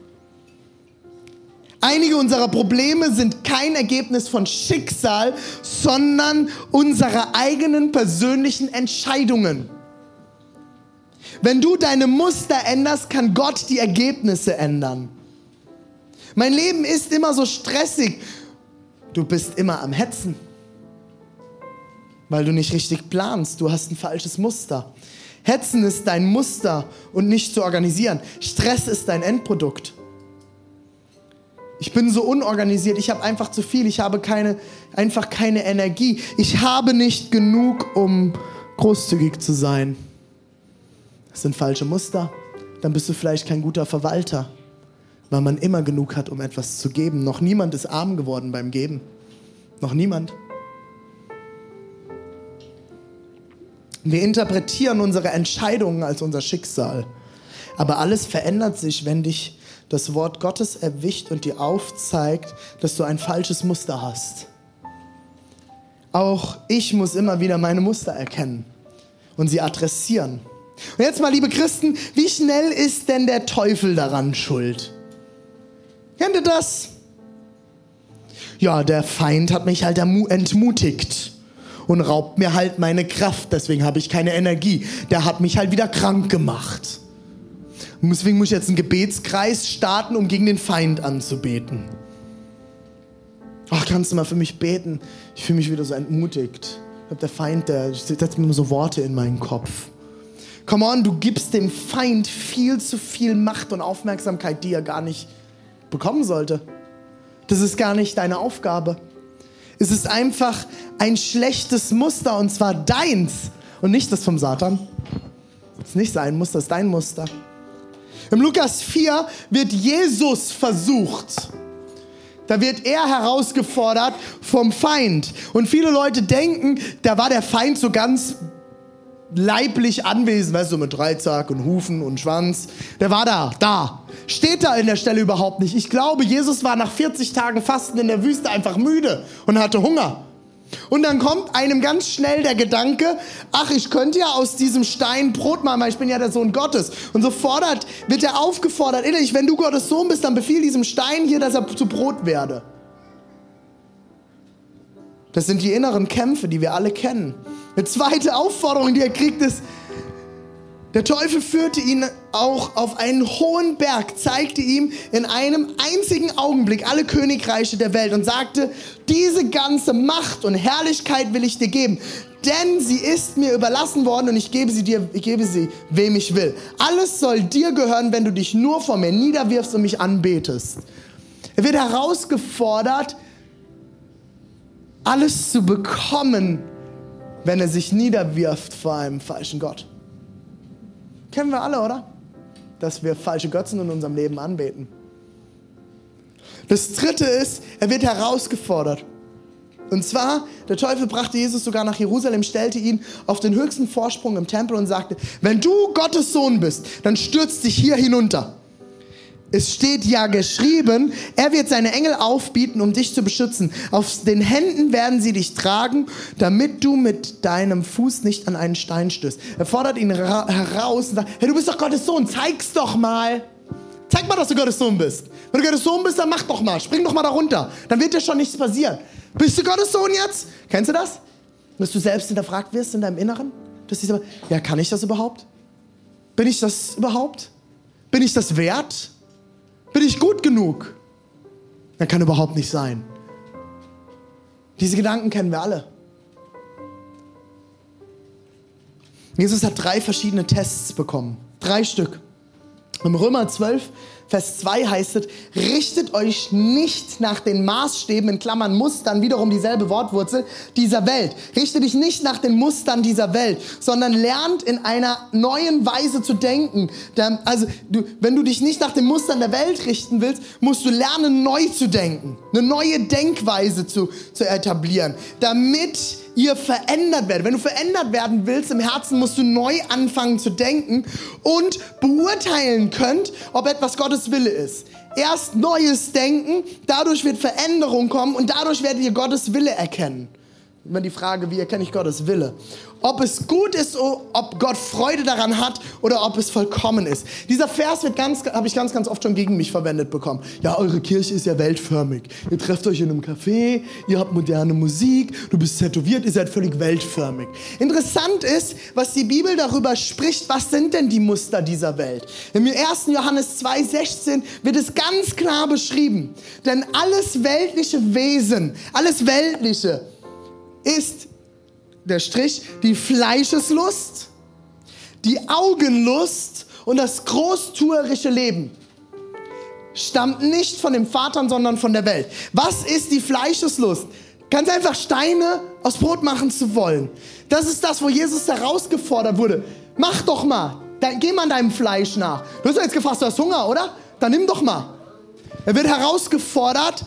Einige unserer Probleme sind kein Ergebnis von Schicksal, sondern unserer eigenen persönlichen Entscheidungen. Wenn du deine Muster änderst, kann Gott die Ergebnisse ändern. Mein Leben ist immer so stressig. Du bist immer am Hetzen weil du nicht richtig planst. Du hast ein falsches Muster. Hetzen ist dein Muster und nicht zu organisieren. Stress ist dein Endprodukt. Ich bin so unorganisiert, ich habe einfach zu viel, ich habe keine, einfach keine Energie. Ich habe nicht genug, um großzügig zu sein. Das sind falsche Muster. Dann bist du vielleicht kein guter Verwalter, weil man immer genug hat, um etwas zu geben. Noch niemand ist arm geworden beim Geben. Noch niemand. Wir interpretieren unsere Entscheidungen als unser Schicksal. Aber alles verändert sich, wenn dich das Wort Gottes erwischt und dir aufzeigt, dass du ein falsches Muster hast. Auch ich muss immer wieder meine Muster erkennen und sie adressieren. Und jetzt mal, liebe Christen, wie schnell ist denn der Teufel daran schuld? Kennt ihr das? Ja, der Feind hat mich halt entmutigt und raubt mir halt meine Kraft. Deswegen habe ich keine Energie. Der hat mich halt wieder krank gemacht. Und deswegen muss ich jetzt einen Gebetskreis starten, um gegen den Feind anzubeten. Ach, kannst du mal für mich beten? Ich fühle mich wieder so entmutigt. Ich glaube, der Feind, der setzt mir immer so Worte in meinen Kopf. Come on, du gibst dem Feind viel zu viel Macht und Aufmerksamkeit, die er gar nicht bekommen sollte. Das ist gar nicht deine Aufgabe. Es ist einfach ein schlechtes Muster und zwar deins und nicht das vom Satan. Das ist nicht sein Muster, das ist dein Muster. Im Lukas 4 wird Jesus versucht. Da wird er herausgefordert vom Feind. Und viele Leute denken, da war der Feind so ganz leiblich anwesend, weißt du, mit Dreizack und Hufen und Schwanz. Der war da, da. Steht da in der Stelle überhaupt nicht. Ich glaube, Jesus war nach 40 Tagen Fasten in der Wüste einfach müde und hatte Hunger. Und dann kommt einem ganz schnell der Gedanke, ach, ich könnte ja aus diesem Stein Brot machen, weil ich bin ja der Sohn Gottes. Und so fordert, wird er aufgefordert, innerlich, wenn du Gottes Sohn bist, dann befiehl diesem Stein hier, dass er zu Brot werde. Das sind die inneren Kämpfe, die wir alle kennen. Eine zweite Aufforderung, die er kriegt, ist, der Teufel führte ihn auch auf einen hohen Berg, zeigte ihm in einem einzigen Augenblick alle Königreiche der Welt und sagte, diese ganze Macht und Herrlichkeit will ich dir geben, denn sie ist mir überlassen worden und ich gebe sie dir, ich gebe sie, wem ich will. Alles soll dir gehören, wenn du dich nur vor mir niederwirfst und mich anbetest. Er wird herausgefordert, alles zu bekommen, wenn er sich niederwirft vor einem falschen Gott. Kennen wir alle, oder? Dass wir falsche Götzen in unserem Leben anbeten. Das dritte ist, er wird herausgefordert. Und zwar, der Teufel brachte Jesus sogar nach Jerusalem, stellte ihn auf den höchsten Vorsprung im Tempel und sagte, wenn du Gottes Sohn bist, dann stürz dich hier hinunter. Es steht ja geschrieben, er wird seine Engel aufbieten, um dich zu beschützen. Auf den Händen werden sie dich tragen, damit du mit deinem Fuß nicht an einen Stein stößt. Er fordert ihn heraus und sagt, hey, du bist doch Gottes Sohn, zeig's doch mal. Zeig mal, dass du Gottes Sohn bist. Wenn du Gottes Sohn bist, dann mach doch mal, spring doch mal da runter. Dann wird dir schon nichts passieren. Bist du Gottes Sohn jetzt? Kennst du das? Dass du selbst hinterfragt wirst in deinem Inneren? Dass du sagst, ja, kann ich das überhaupt? Bin ich das überhaupt? Bin ich das wert? Bin ich gut genug? Das kann überhaupt nicht sein. Diese Gedanken kennen wir alle. Jesus hat drei verschiedene Tests bekommen. Drei Stück. Im Römer 12 Vers 2 heißt es, richtet euch nicht nach den Maßstäben, in Klammern Mustern, wiederum dieselbe Wortwurzel, dieser Welt. Richte dich nicht nach den Mustern dieser Welt, sondern lernt in einer neuen Weise zu denken. Also, du, wenn du dich nicht nach den Mustern der Welt richten willst, musst du lernen, neu zu denken. Eine neue Denkweise zu, zu etablieren, damit ihr verändert werdet. Wenn du verändert werden willst im Herzen, musst du neu anfangen zu denken und beurteilen könnt, ob etwas Gottes Wille ist. Erst neues Denken, dadurch wird Veränderung kommen und dadurch werdet ihr Gottes Wille erkennen. Immer die Frage, wie erkenne ich Gottes Wille? Ob es gut ist, ob Gott Freude daran hat oder ob es vollkommen ist. Dieser Vers wird ganz, habe ich ganz, ganz oft schon gegen mich verwendet bekommen. Ja, eure Kirche ist ja weltförmig. Ihr trefft euch in einem Café, ihr habt moderne Musik, du bist tätowiert, ihr seid völlig weltförmig. Interessant ist, was die Bibel darüber spricht, was sind denn die Muster dieser Welt? Im 1. Johannes 2,16 wird es ganz klar beschrieben. Denn alles weltliche Wesen, alles weltliche, ist der Strich die Fleischeslust, die Augenlust und das großtuerische Leben. Stammt nicht von dem Vater, sondern von der Welt. Was ist die Fleischeslust? Ganz einfach Steine aus Brot machen zu wollen. Das ist das, wo Jesus herausgefordert wurde. Mach doch mal. Dann geh mal deinem Fleisch nach. Du hast ja jetzt gefragt, du hast Hunger, oder? Dann nimm doch mal. Er wird herausgefordert,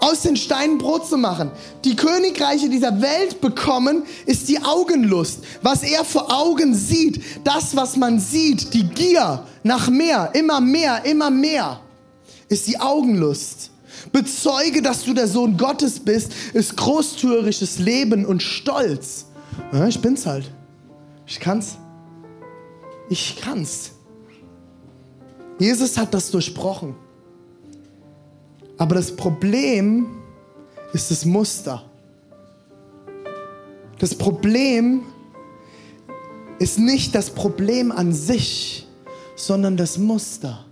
aus den Steinen Brot zu machen. Die Königreiche dieser Welt bekommen, ist die Augenlust. Was er vor Augen sieht, das, was man sieht, die Gier nach mehr, immer mehr, immer mehr, ist die Augenlust. Bezeuge, dass du der Sohn Gottes bist, ist großtürisches Leben und Stolz. Ja, ich bin's halt. Ich kann's. Ich kann's. Jesus hat das durchbrochen. Aber das Problem ist das Muster. Das Problem ist nicht das Problem an sich, sondern das Muster.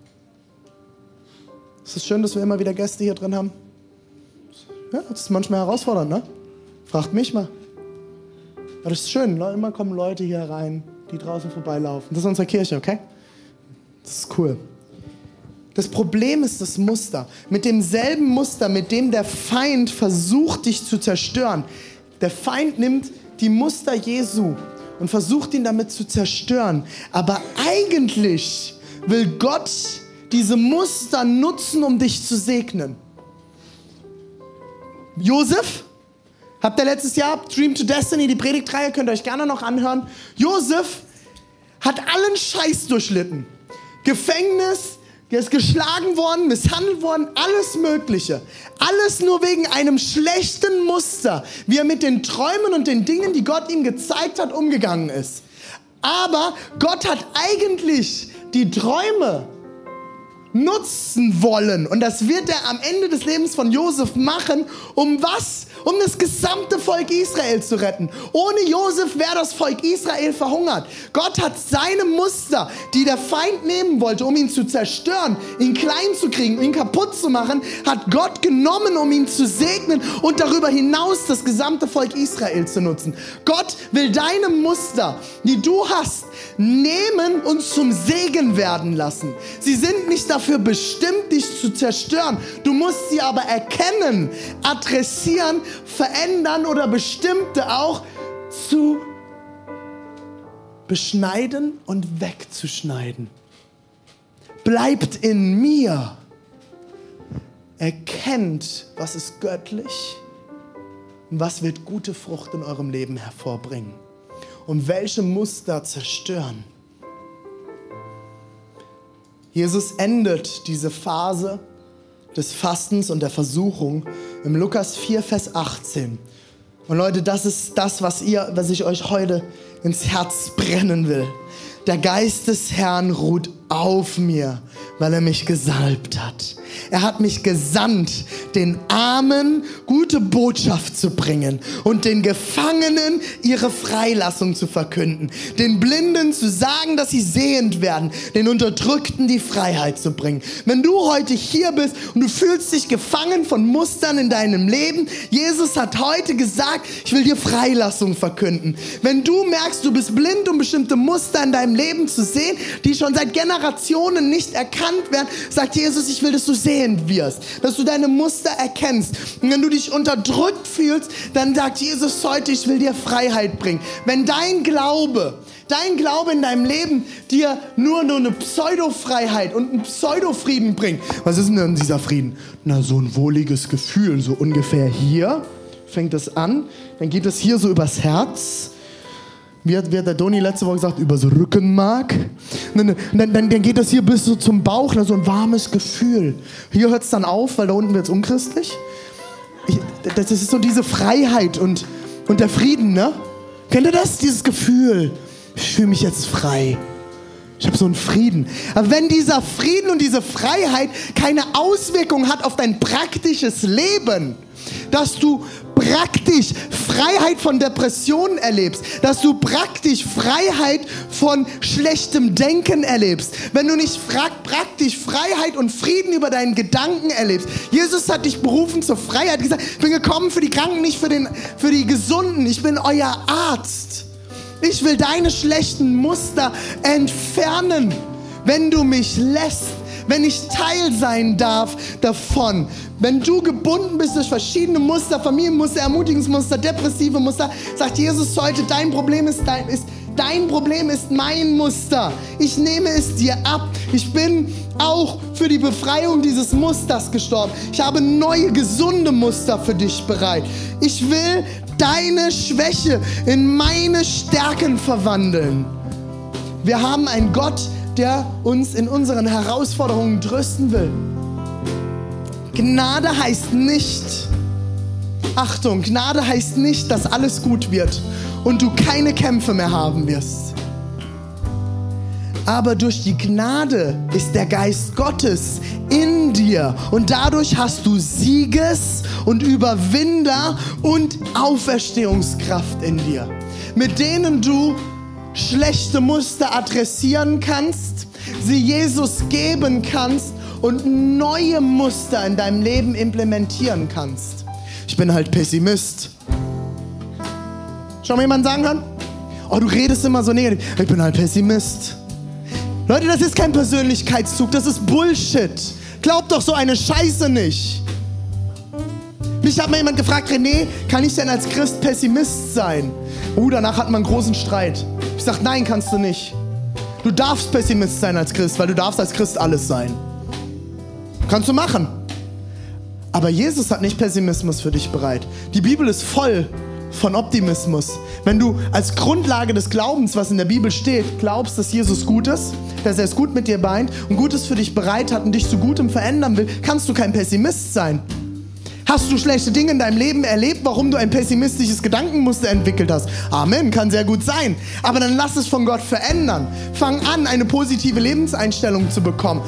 Es ist schön, dass wir immer wieder Gäste hier drin haben. Ja, das ist manchmal herausfordernd, ne? Fragt mich mal. Aber das ist schön, immer kommen Leute hier rein, die draußen vorbeilaufen. Das ist unsere Kirche, okay? Das ist cool. Das Problem ist das Muster. Mit demselben Muster, mit dem der Feind versucht, dich zu zerstören. Der Feind nimmt die Muster Jesu und versucht ihn damit zu zerstören. Aber eigentlich will Gott diese Muster nutzen, um dich zu segnen. Josef, habt ihr letztes Jahr Dream to Destiny, die Predigtreihe, könnt ihr euch gerne noch anhören. Josef hat allen Scheiß durchlitten. Gefängnis, der ist geschlagen worden, misshandelt worden, alles Mögliche. Alles nur wegen einem schlechten Muster, wie er mit den Träumen und den Dingen, die Gott ihm gezeigt hat, umgegangen ist. Aber Gott hat eigentlich die Träume nutzen wollen. Und das wird er am Ende des Lebens von Josef machen, um was? Um das gesamte Volk Israel zu retten. Ohne Josef wäre das Volk Israel verhungert. Gott hat seine Muster, die der Feind nehmen wollte, um ihn zu zerstören, ihn klein zu kriegen, ihn kaputt zu machen, hat Gott genommen, um ihn zu segnen und darüber hinaus das gesamte Volk Israel zu nutzen. Gott will deine Muster, die du hast, nehmen und zum Segen werden lassen. Sie sind nicht dafür bestimmt, dich zu zerstören. Du musst sie aber erkennen, adressieren verändern oder bestimmte auch zu beschneiden und wegzuschneiden. Bleibt in mir. Erkennt, was ist göttlich und was wird gute Frucht in eurem Leben hervorbringen und welche Muster zerstören. Jesus endet diese Phase des Fastens und der Versuchung im Lukas 4, Vers 18. Und Leute, das ist das, was, ihr, was ich euch heute ins Herz brennen will. Der Geist des Herrn ruht auf mir, weil er mich gesalbt hat. Er hat mich gesandt, den Armen gute Botschaft zu bringen und den Gefangenen ihre Freilassung zu verkünden, den Blinden zu sagen, dass sie sehend werden, den Unterdrückten die Freiheit zu bringen. Wenn du heute hier bist und du fühlst dich gefangen von Mustern in deinem Leben, Jesus hat heute gesagt, ich will dir Freilassung verkünden. Wenn du merkst, du bist blind, um bestimmte Muster in deinem Leben zu sehen, die schon seit Generationen nicht erkannt werden, sagt Jesus, ich will, dass du sehend wirst, dass du deine Muster erkennst. Und wenn du dich unterdrückt fühlst, dann sagt Jesus heute, ich will dir Freiheit bringen. Wenn dein Glaube, dein Glaube in deinem Leben dir nur, nur eine Pseudofreiheit und einen Pseudofrieden bringt, was ist denn dieser Frieden? Na, so ein wohliges Gefühl, so ungefähr hier fängt es an, dann geht es hier so übers Herz wie hat, wie hat der Doni letzte Woche gesagt, übers Rückenmark. Dann, dann, dann, dann geht das hier bis so zum Bauch, so ein warmes Gefühl. Hier hört es dann auf, weil da unten wird es unchristlich. Ich, das ist so diese Freiheit und, und der Frieden, ne? Kennt ihr das? Dieses Gefühl. Ich fühle mich jetzt frei. Ich habe so einen Frieden. Aber wenn dieser Frieden und diese Freiheit keine Auswirkung hat auf dein praktisches Leben, dass du praktisch Freiheit von Depressionen erlebst, dass du praktisch Freiheit von schlechtem Denken erlebst, wenn du nicht praktisch Freiheit und Frieden über deinen Gedanken erlebst. Jesus hat dich berufen zur Freiheit, gesagt, ich bin gekommen für die Kranken, nicht für, den, für die Gesunden, ich bin euer Arzt. Ich will deine schlechten Muster entfernen, wenn du mich lässt wenn ich Teil sein darf davon. Wenn du gebunden bist durch verschiedene Muster, Familienmuster, Ermutigungsmuster, depressive Muster, sagt Jesus heute, dein Problem ist dein, ist, dein Problem ist mein Muster. Ich nehme es dir ab. Ich bin auch für die Befreiung dieses Musters gestorben. Ich habe neue, gesunde Muster für dich bereit. Ich will deine Schwäche in meine Stärken verwandeln. Wir haben einen Gott, der uns in unseren Herausforderungen trösten will. Gnade heißt nicht, Achtung, Gnade heißt nicht, dass alles gut wird und du keine Kämpfe mehr haben wirst. Aber durch die Gnade ist der Geist Gottes in dir und dadurch hast du Sieges- und Überwinder- und Auferstehungskraft in dir, mit denen du schlechte Muster adressieren kannst, sie Jesus geben kannst und neue Muster in deinem Leben implementieren kannst. Ich bin halt Pessimist. Schon mal jemand sagen kann? Oh, du redest immer so negativ. Ich bin halt Pessimist. Leute, das ist kein Persönlichkeitszug, das ist Bullshit. Glaubt doch so eine Scheiße nicht. Mich hat mal jemand gefragt, René, kann ich denn als Christ Pessimist sein? Uh, danach hat man einen großen Streit. Ich sage, nein, kannst du nicht. Du darfst Pessimist sein als Christ, weil du darfst als Christ alles sein. Kannst du machen. Aber Jesus hat nicht Pessimismus für dich bereit. Die Bibel ist voll von Optimismus. Wenn du als Grundlage des Glaubens, was in der Bibel steht, glaubst, dass Jesus gut ist, dass er es gut mit dir meint und Gutes für dich bereit hat und dich zu Gutem verändern will, kannst du kein Pessimist sein. Hast du schlechte Dinge in deinem Leben erlebt, warum du ein pessimistisches Gedankenmuster entwickelt hast? Amen, kann sehr gut sein. Aber dann lass es von Gott verändern. Fang an, eine positive Lebenseinstellung zu bekommen.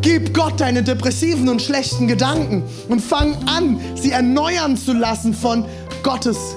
Gib Gott deine depressiven und schlechten Gedanken und fang an, sie erneuern zu lassen von Gottes